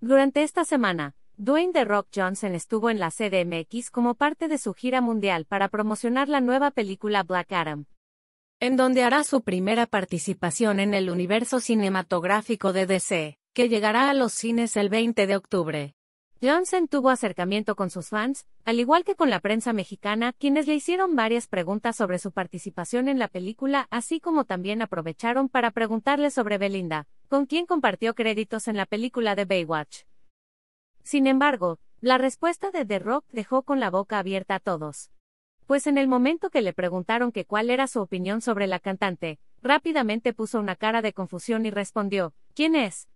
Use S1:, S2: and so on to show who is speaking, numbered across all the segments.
S1: Durante esta semana, Dwayne The Rock Johnson estuvo en la CDMX como parte de su gira mundial para promocionar la nueva película Black Adam, en donde hará su primera participación en el universo cinematográfico de DC, que llegará a los cines el 20 de octubre. Johnson tuvo acercamiento con sus fans, al igual que con la prensa mexicana, quienes le hicieron varias preguntas sobre su participación en la película, así como también aprovecharon para preguntarle sobre Belinda, con quien compartió créditos en la película de Baywatch. Sin embargo, la respuesta de The Rock dejó con la boca abierta a todos. Pues en el momento que le preguntaron que cuál era su opinión sobre la cantante, rápidamente puso una cara de confusión y respondió, ¿quién es?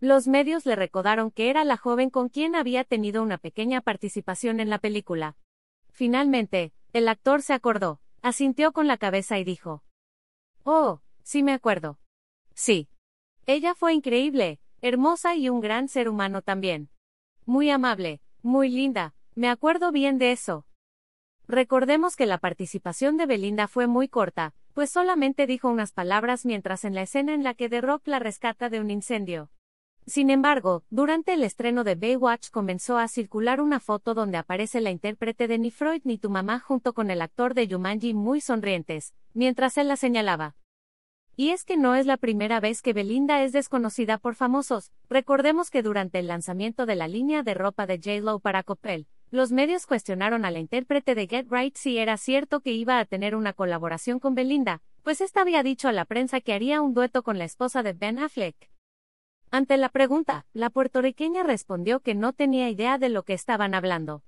S1: Los medios le recordaron que era la joven con quien había tenido una pequeña participación en la película. Finalmente, el actor se acordó, asintió con la cabeza y dijo, Oh, sí me acuerdo. Sí. Ella fue increíble, hermosa y un gran ser humano también. Muy amable, muy linda, me acuerdo bien de eso. Recordemos que la participación de Belinda fue muy corta, pues solamente dijo unas palabras mientras en la escena en la que The Rock la rescata de un incendio. Sin embargo, durante el estreno de Baywatch comenzó a circular una foto donde aparece la intérprete de Ni Freud ni tu mamá junto con el actor de Jumanji muy sonrientes, mientras él la señalaba. Y es que no es la primera vez que Belinda es desconocida por famosos. Recordemos que durante el lanzamiento de la línea de ropa de J-Lo para Coppel, los medios cuestionaron a la intérprete de Get Right si era cierto que iba a tener una colaboración con Belinda, pues esta había dicho a la prensa que haría un dueto con la esposa de Ben Affleck. Ante la pregunta, la puertorriqueña respondió que no tenía idea de lo que estaban hablando.